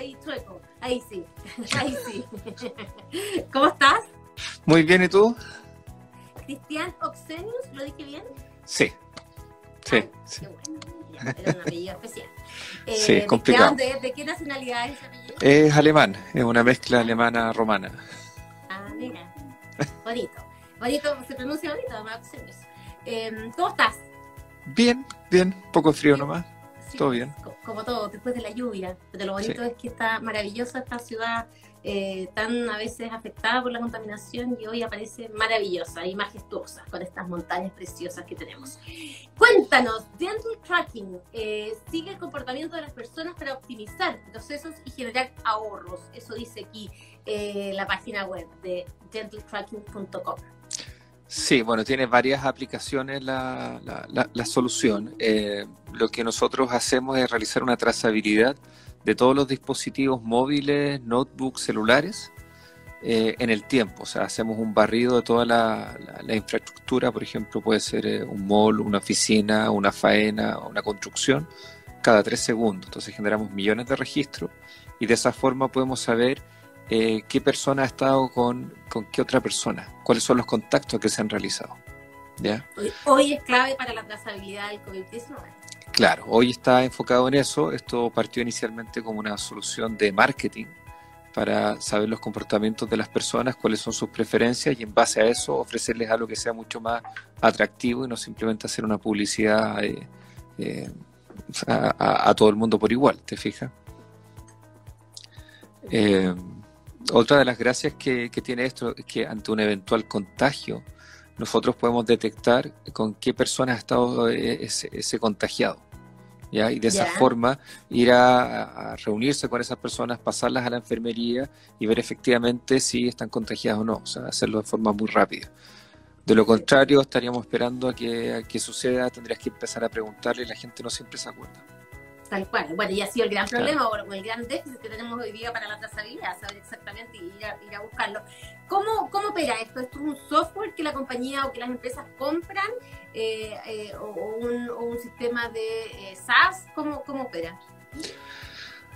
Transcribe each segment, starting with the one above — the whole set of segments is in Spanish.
ahí chueco. Ahí sí, ahí sí. ¿Cómo estás? Muy bien, ¿y tú? Cristian Oxenius, ¿lo dije bien? Sí, sí. Ah, sí. Qué bueno, era un apellido especial. Eh, Sí, ¿de qué- complicado. ¿de, de qué nacionalidad es ese apellido? Es alemán, es una mezcla alemana-romana. Ah, mira, bonito. Bonito, se pronuncia bonito, además. Eh, ¿Cómo estás? Bien, bien, poco frío nomás. Sí, Todo bien. co- Como todo, después de la lluvia. Pero lo bonito Sí. es que está maravillosa esta ciudad, eh, tan a veces afectada por la contaminación y hoy aparece maravillosa y majestuosa con estas montañas preciosas que tenemos. Cuéntanos, Dental Tracking eh, sigue el comportamiento de las personas para optimizar procesos y generar ahorros. Eso dice aquí eh, la página web de dentaltracking.com. Sí, bueno, tiene varias aplicaciones la, la- solución. Eh, lo que nosotros hacemos es realizar una trazabilidad de todos los dispositivos móviles, notebooks, celulares eh, en el tiempo. O sea, hacemos un barrido de toda la infraestructura, por ejemplo, puede ser eh, un mall, una oficina, una faena, una construcción, cada tres segundos. Entonces generamos millones de registros y de esa forma podemos saber eh, qué persona ha estado con, con qué otra persona, cuáles son los contactos que se han realizado. ¿Ya? Hoy, hoy es clave para la trazabilidad del COVID-19. Claro, hoy está enfocado en eso. Esto partió inicialmente como una solución de marketing para saber los comportamientos de las personas, cuáles son sus preferencias y en base a eso ofrecerles algo que sea mucho más atractivo y no simplemente hacer una publicidad eh, eh, a, a- a todo el mundo por igual, ¿te fijas? Eh, otra de las gracias que, que tiene esto es que ante un eventual contagio, nosotros podemos detectar con qué persona ha estado eh, ese, ese contagiado. ¿ya? Y de esa forma ir a, a reunirse con esas personas, pasarlas a la enfermería y ver efectivamente si están contagiadas o no. O sea, hacerlo de forma muy rápida. De lo contrario, estaríamos esperando a que, a que suceda, tendrías que empezar a preguntarle y la gente no siempre se acuerda. Tal cual. Bueno, y ha sido el gran Claro. problema o el gran déficit que tenemos hoy día para la trazabilidad, saber exactamente y ir a, ir a buscarlo. ¿Cómo, ¿Cómo opera esto? ¿Esto es un software que la compañía o que las empresas compran eh, eh, o, un, o un sistema de eh, SaaS? ¿Cómo, ¿Cómo opera?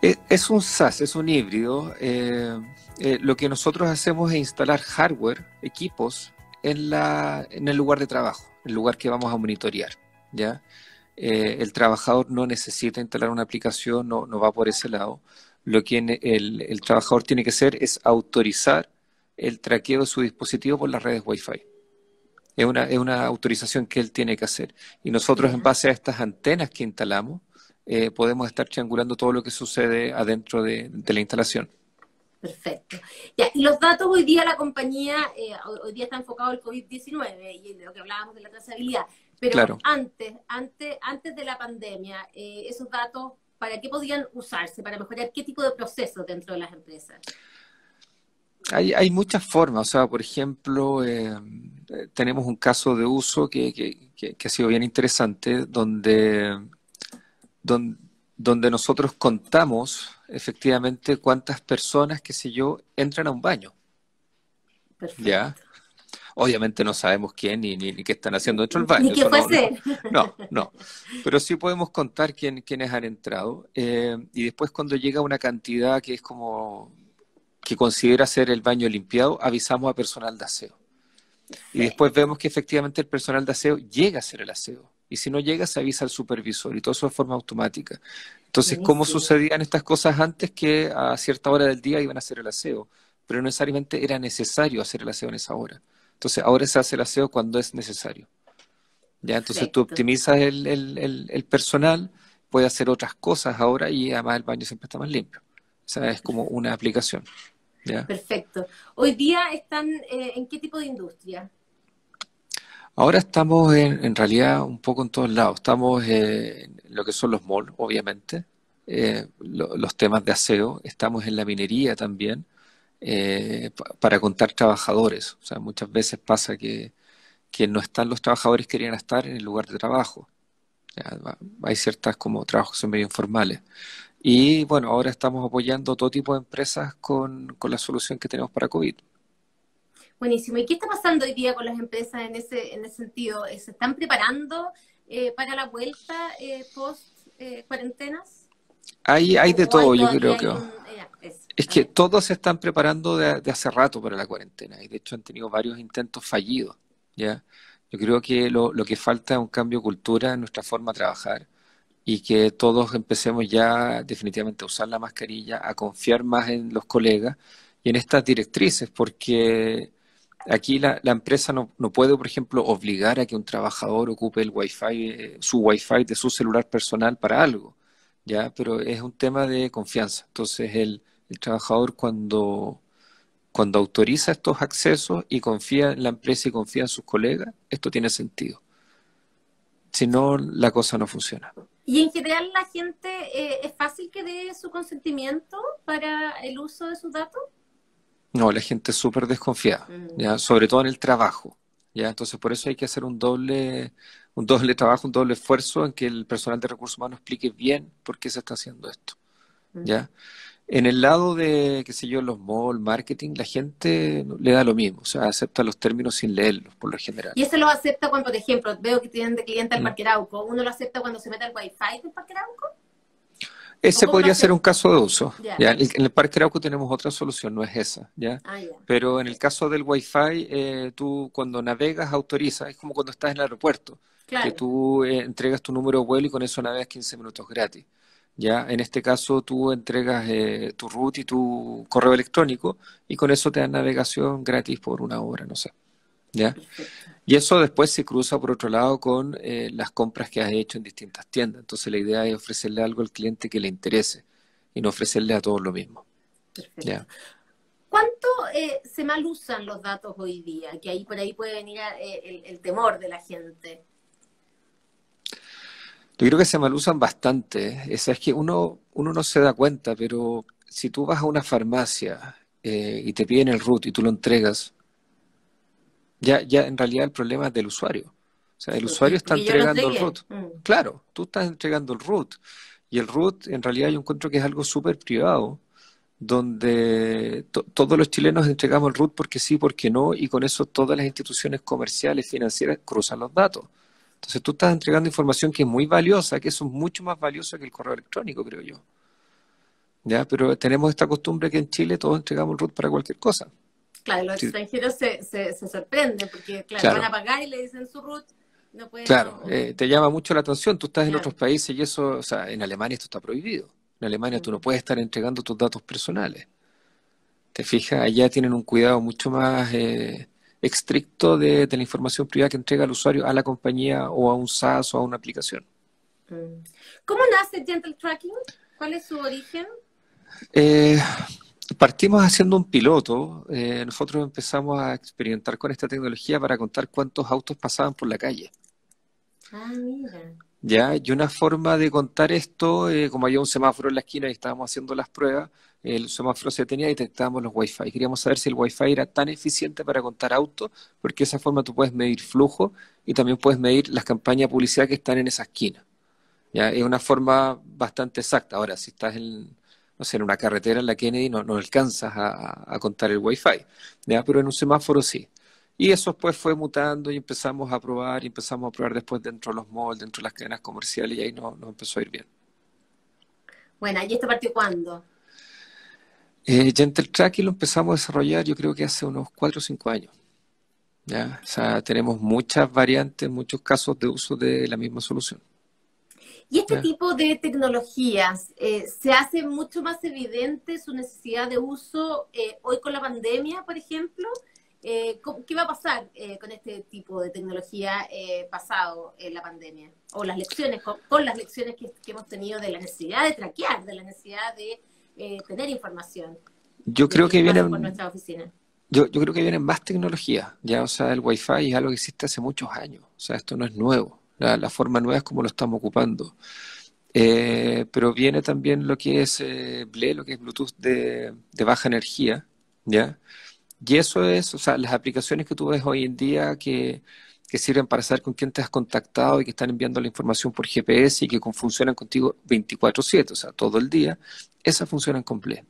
Es, es un SaaS, es un híbrido. Eh, eh, lo que nosotros hacemos es instalar hardware, equipos, en, la, en el lugar de trabajo, el lugar que vamos a monitorear. ¿ya? Eh, el trabajador no necesita instalar una aplicación, no, no va por ese lado. Lo que el, el trabajador tiene que hacer es autorizar el traqueo de su dispositivo por las redes Wi-Fi. Es una, es una autorización que él tiene que hacer. Y nosotros, en base a estas antenas que instalamos, eh, podemos estar triangulando todo lo que sucede adentro de, de la instalación. Perfecto. Ya, y los datos hoy día la compañía, eh, hoy, día está enfocado el COVID-19 y lo que hablábamos de la trazabilidad, pero Claro. antes, antes, antes de la pandemia, eh, esos datos, ¿para qué podían usarse? ¿Para mejorar qué tipo de procesos dentro de las empresas? Hay, hay muchas formas, o sea, por ejemplo, eh, tenemos un caso de uso que, que- que- que ha sido bien interesante, donde, don- donde nosotros contamos efectivamente cuántas personas, qué sé yo, entran a un baño, Perfecto. ¿ya? Obviamente no sabemos quién ni, ni, ni qué están haciendo dentro del baño. Ni qué fue no- no-. No, no. Pero sí podemos contar quién, quiénes han entrado. eh, y después cuando llega una cantidad que es como que considera ser el baño limpiado, avisamos a personal de aseo. Y después vemos que efectivamente el personal de aseo llega a hacer el aseo. Y si no llega, se avisa al supervisor y todo eso de forma automática. Entonces, ¿cómo sucedían estas cosas antes que a cierta hora del día iban a hacer el aseo? Pero no necesariamente era necesario hacer el aseo en esa hora. Entonces, ahora se hace el aseo cuando es necesario. ¿Ya? Entonces tú Perfecto. optimizas el, el- el- el personal, puedes hacer otras cosas ahora y además el baño siempre está más limpio. O sea, es como una aplicación. ¿ya? Perfecto. Hoy día están eh, en qué tipo de industria? Ahora estamos en, en realidad un poco en todos lados. Estamos eh, en lo que son los malls, obviamente, eh, lo- los temas de aseo. Estamos en la minería también, eh, pa- para contar trabajadores. O sea, muchas veces pasa que, que no están los trabajadores que querían estar en el lugar de trabajo. Ya, hay ciertas como trabajos que son medio informales. Y bueno, ahora estamos apoyando todo tipo de empresas con, con la solución que tenemos para COVID. Buenísimo. ¿Y qué está pasando hoy día con las empresas en ese, en ese sentido? Eh, ¿Se están preparando eh, para la vuelta eh, post eh, cuarentenas? Hay, hay de ¿O todo, yo creo que... un, Es que todos se están preparando de, hace rato para la cuarentena y de hecho han tenido varios intentos fallidos, ¿ya? Yo creo que lo, lo que falta es un cambio de cultura en nuestra forma de trabajar y que todos empecemos ya definitivamente a usar la mascarilla, a confiar más en los colegas y en estas directrices, porque aquí la, la empresa no, no, puede, por ejemplo, obligar a que un trabajador ocupe el wifi, eh, su wifi de su celular personal para algo, ¿ya? Pero es un tema de confianza. Entonces, el, el trabajador cuando, cuando autoriza estos accesos y confía en la empresa y confía en sus colegas, esto tiene sentido. Si no, la cosa no funciona. Y en general la gente, eh, ¿es fácil que dé su consentimiento para el uso de sus datos? No, la gente es súper desconfiada, mm. ¿ya? sobre todo en el trabajo. ¿ya? Entonces por eso hay que hacer un doble, un doble trabajo, un doble esfuerzo en que el personal de recursos humanos explique bien por qué se está haciendo esto. ¿ya? Mm. En el lado de, qué sé yo, los malls, marketing, la gente le da lo mismo, o sea, acepta los términos sin leerlos, por lo general. ¿Y eso lo acepta cuando, por ejemplo, veo que tienen de cliente al mm. Parque Arauco, ¿uno lo acepta cuando se mete al Wi-Fi del Parque Arauco? Ese podría ser un caso de uso. ¿ya? En el Parque Arauco tenemos otra solución, no es esa. ¿ya? Ah, Pero en el caso del Wi-Fi, eh, tú cuando navegas autorizas, es como cuando estás en el aeropuerto, que tú eh, entregas tu número de vuelo y con eso navegas 15 minutos gratis. ¿Ya? En este caso tú entregas eh, tu root y tu correo electrónico y con eso te dan navegación gratis por una hora, no sé. ¿ya? Y eso después se cruza por otro lado con eh, las compras que has hecho en distintas tiendas. Entonces la idea es ofrecerle algo al cliente que le interese y no ofrecerle a todos lo mismo. ¿ya? ¿Cuánto eh, se mal usan los datos hoy día? Que ahí por ahí puede venir el temor de la gente. Yo creo que se malusan bastante. Es, es que uno, uno no se da cuenta, pero si tú vas a una farmacia eh, y te piden el root y tú lo entregas, ya, ya en realidad el problema es del usuario. O sea, el usuario está entregando el root. Mm. Claro, tú estás entregando el root. Y el root, en realidad, yo encuentro que es algo súper privado, donde todos los chilenos entregamos el root porque sí, porque no, y con eso todas las instituciones comerciales, financieras cruzan los datos. Entonces tú estás entregando información que es muy valiosa, que eso es mucho más valioso que el correo electrónico, creo yo. ¿Ya? Pero tenemos esta costumbre que en Chile todos entregamos root para cualquier cosa. Claro, los extranjeros se, se, sorprenden porque, claro, van a pagar y le dicen su root. No claro, eh, te llama mucho la atención. Tú estás en otros países y eso, o sea, en Alemania esto está prohibido. En Alemania tú no puedes estar entregando tus datos personales. Te fijas, allá tienen un cuidado mucho más eh, estricto de, la información privada que entrega el usuario a la compañía o a un SaaS o a una aplicación. Mm. ¿Cómo nace Gentle Tracking? ¿Cuál es su origen? Eh, partimos haciendo un piloto. Eh, nosotros empezamos a experimentar con esta tecnología para contar cuántos autos pasaban por la calle. Ah, mira. Ya, y una forma de contar esto, eh, como había un semáforo en la esquina y estábamos haciendo las pruebas, el semáforo se tenía y detectábamos los Wi-Fi. Queríamos saber si el Wi-Fi era tan eficiente para contar autos, porque de esa forma tú puedes medir flujo y también puedes medir las campañas de publicidad que están en esa esquina. ¿ya? Es una forma bastante exacta. Ahora, si estás en, no sé, en una carretera en la Kennedy, no, no alcanzas a, contar el Wi-Fi, ¿ya? pero en un semáforo sí. Y eso después fue mutando y empezamos a probar y empezamos a probar después dentro de los malls, dentro de las cadenas comerciales y ahí nos no empezó a ir bien. Bueno, ¿y esto partió cuándo? Eh, Gentle Tracking lo empezamos a desarrollar yo creo que hace unos 4 o 5 años. ¿ya? O sea, tenemos muchas variantes, muchos casos de uso de la misma solución. Y este tipo de tecnologías, eh, ¿se hace mucho más evidente su necesidad de uso eh, hoy con la pandemia, por ejemplo? Eh, ¿Qué va a pasar con este tipo de tecnología pasado en la pandemia? O las lecciones, con, las lecciones que, que, hemos tenido de la necesidad de traquear, de la necesidad de eh, tener información. Yo creo que, vienen nuestra oficina. Yo, yo creo que vienen más tecnología, ya, o sea, el Wi-Fi es algo que existe hace muchos años, o sea, esto no es nuevo, la, forma nueva es como lo estamos ocupando. Eh, pero viene también lo que es eh, BLE, lo que es Bluetooth de, de, baja energía, ¿ya? Y eso es, o sea, las aplicaciones que tú ves hoy en día que, que sirven para saber con quién te has contactado y que están enviando la información por GPS y que funcionan contigo 24/7, o sea, todo el día, esas funcionan con Ble.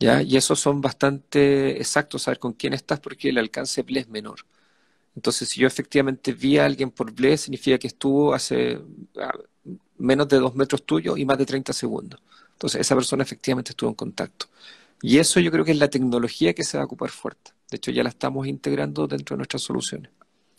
¿ya? Y esos son bastante exactos, saber con quién estás porque el alcance Ble es menor. Entonces, si yo efectivamente vi a alguien por Ble, significa que estuvo hace menos de dos metros tuyos y más de 30 segundos. Entonces, esa persona efectivamente estuvo en contacto. Y eso yo creo que es la tecnología que se va a ocupar fuerte. De hecho, ya la estamos integrando dentro de nuestras soluciones.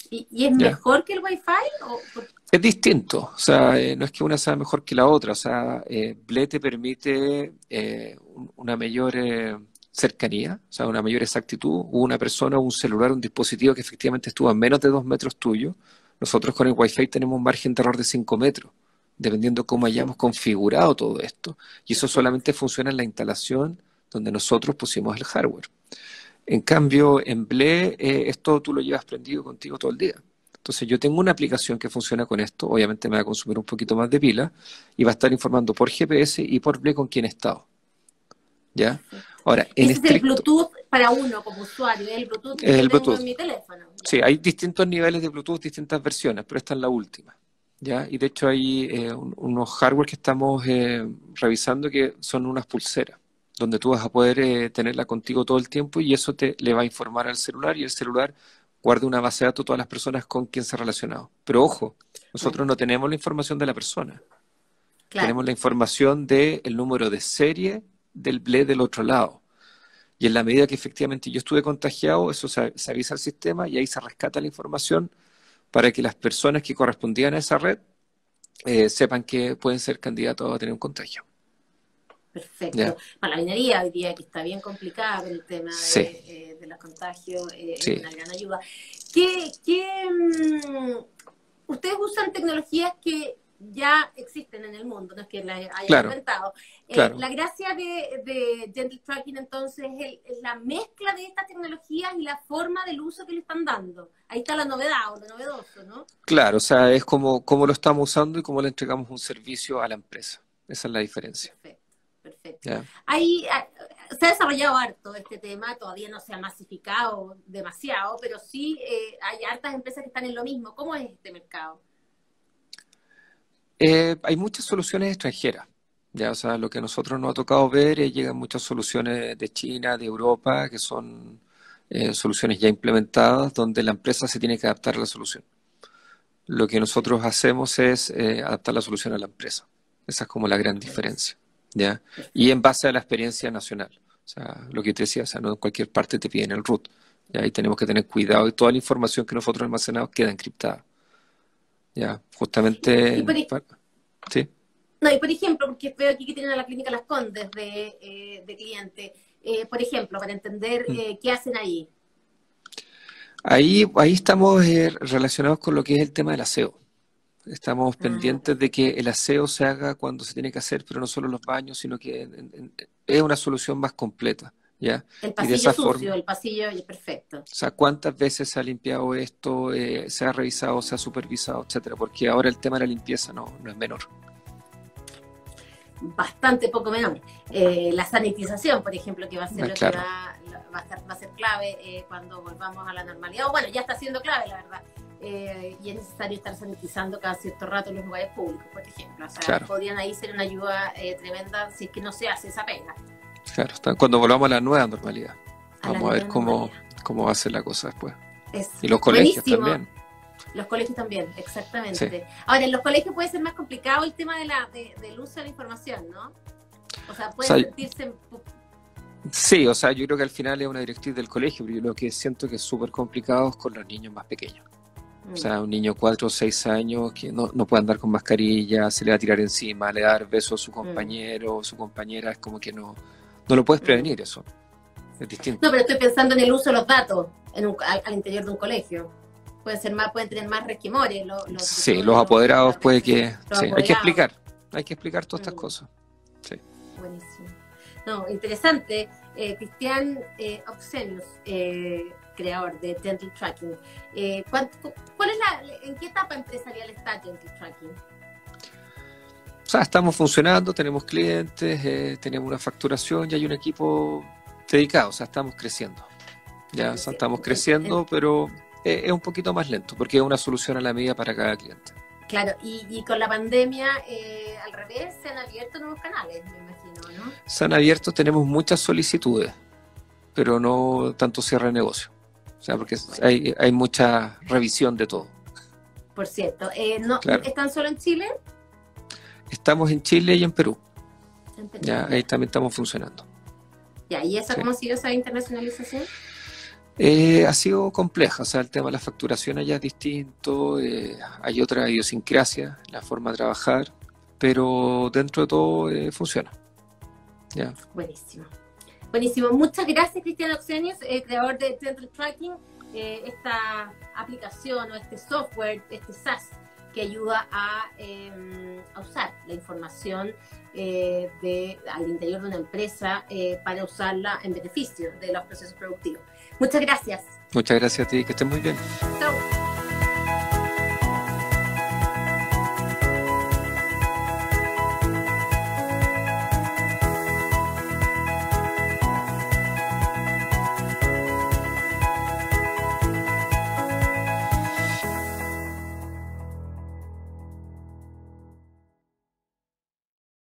¿Y, es mejor que el Wi-Fi? Es distinto, o sea, eh, no es que una sea mejor que la otra, o sea, eh, BLE te permite eh, una mayor eh, cercanía, o sea, una mayor exactitud. una persona, un celular, un dispositivo que efectivamente estuvo a menos de dos metros tuyo. Nosotros con el Wi-Fi tenemos un margen de error de cinco metros, dependiendo cómo hayamos configurado todo esto. Y eso solamente funciona en la instalación donde nosotros pusimos el hardware. En cambio, en BLE, eh, esto tú lo llevas prendido contigo todo el día. Entonces, yo tengo una aplicación que funciona con esto, obviamente me va a consumir un poquito más de pila y va a estar informando por GPS y por BLE con quién he estado. ¿Ya? Ahora, en es el Bluetooth para uno como usuario, el Bluetooth que el tengo en mi teléfono. Sí, hay distintos niveles de Bluetooth, distintas versiones, pero esta es la última. ¿ya? Y de hecho hay eh, unos hardware que estamos eh, revisando que son unas pulseras donde tú vas a poder eh, tenerla contigo todo el tiempo y eso te le va a informar al celular y el celular guarda una base de datos de todas las personas con quien se ha relacionado. Pero ojo, nosotros no tenemos la información de la persona. Tenemos la información del número de serie del BLE del otro lado. Y en la medida que efectivamente yo estuve contagiado, eso se, avisa al sistema y ahí se rescata la información para que las personas que correspondían a esa red eh, sepan que pueden ser candidatos a tener un contagio. Perfecto. la minería hoy día que está bien complicada el tema de, eh, los contagios, eh, es una gran ayuda. ¿Qué, mm, ustedes usan tecnologías que ya existen en el mundo, no es que las hayan inventado. Eh, la gracia de, Gentle Tracking entonces es, la mezcla de estas tecnologías y la forma del uso que le están dando. Ahí está la novedad o lo novedoso, ¿no? Claro, o sea, es como, como lo estamos usando y cómo le entregamos un servicio a la empresa. Esa es la diferencia. Perfecto perfecto. Ahí ah, se ha desarrollado harto este tema, todavía no se ha masificado demasiado, pero sí eh, hay hartas empresas que están en lo mismo. ¿Cómo es este mercado? Eh, hay muchas soluciones extranjeras. Ya, o sea, lo que a nosotros nos ha tocado ver es llegan muchas soluciones de China, de Europa, que son eh, soluciones ya implementadas, donde la empresa se tiene que adaptar a la solución. Lo que nosotros hacemos es adaptar la solución a la empresa. Esa es como la gran diferencia. ¿Ya? Y en base a la experiencia nacional. O sea, lo que te decía, o sea, no en cualquier parte te piden el root. ¿ya? Y tenemos que tener cuidado y toda la información que nosotros almacenamos queda encriptada. ¿Ya? Justamente... ¿Sí? No, y por ejemplo, porque veo aquí que tienen a la clínica Las Condes de, eh, de cliente. Eh, por ejemplo, para entender mm. eh, qué hacen ahí. Ahí, ahí estamos relacionados con lo que es el tema del aseo. Estamos ah. pendientes de que el aseo se haga cuando se tiene que hacer, pero no solo los baños, sino que es una solución más completa. ¿ya? El pasillo sucio, el pasillo perfecto. O sea, ¿cuántas veces se ha limpiado esto, eh, se ha revisado, se ha supervisado, etcétera? Porque ahora el tema de la limpieza no, no es menor. Bastante poco menor. Eh, la sanitización, por ejemplo, que va a ser lo que va, a ser clave eh, cuando volvamos a la normalidad. O bueno, ya está siendo clave, la verdad. Eh, y es necesario estar sanitizando cada cierto rato los lugares públicos, por ejemplo. O sea, podrían ahí ser una ayuda eh, tremenda si es que no se hace esa pena. Claro, cuando volvamos a la nueva normalidad. Vamos a ver cómo, cómo va a ser la cosa después. y los colegios también. Los colegios también, exactamente. Ahora, en los colegios puede ser más complicado el tema de la, del uso de la información, ¿no? O sea, puede sentirse... Sí, o sea, yo creo que al final es una directriz del colegio, pero yo lo que siento que es súper complicado es con los niños más pequeños. O sea, un niño de 4 o 6 años que no, no, puede andar con mascarilla, se le va a tirar encima, le va a dar besos a su mm. compañero o su compañera, es como que no, no lo puedes mm. prevenir eso. Es distinto. No, pero estoy pensando en el uso de los datos en al, interior de un colegio. Pueden, ser más, pueden tener más resquimores. Los, sí, los apoderados puede que... Sí, hay que explicar, hay que explicar todas estas mm. cosas. Sí. Buenísimo. No, interesante. Eh, Cristian eh, Oxenius, eh, creador de Gentle Tracking. Eh, ¿cuál, es la, ¿En qué etapa empresarial está Gentle Tracking? O sea, estamos funcionando, tenemos clientes, eh, tenemos una facturación y hay un equipo dedicado, o sea, estamos creciendo. Ya estamos creciendo, pero es un poquito más lento porque es una solución a la medida para cada cliente. Claro, y, con la pandemia, eh, al revés, se han abierto nuevos canales, me imagino, ¿no? Se han abierto, tenemos muchas solicitudes, pero no tanto cierre de negocio. O sea, porque hay, hay mucha revisión de todo. Por cierto, eh, no, ¿están solo en Chile? Estamos en Chile y en Perú. Ya, ahí también estamos funcionando. Ya, ¿y esa cómo ha sido esa internacionalización? Eh, ha sido compleja, o sea, el tema de la facturación allá es distinto, eh, hay otra idiosincrasia la forma de trabajar, pero dentro de todo eh, funciona. Ya. Buenísimo. Buenísimo. Muchas gracias, Cristian Oxenius, creador de Dental Tracking, esta aplicación o este software, este SaaS que ayuda a, em, usar la información de, al interior de una empresa para usarla en beneficio de los procesos productivos. Muchas gracias. Muchas gracias a ti, que estés muy bien. Chao.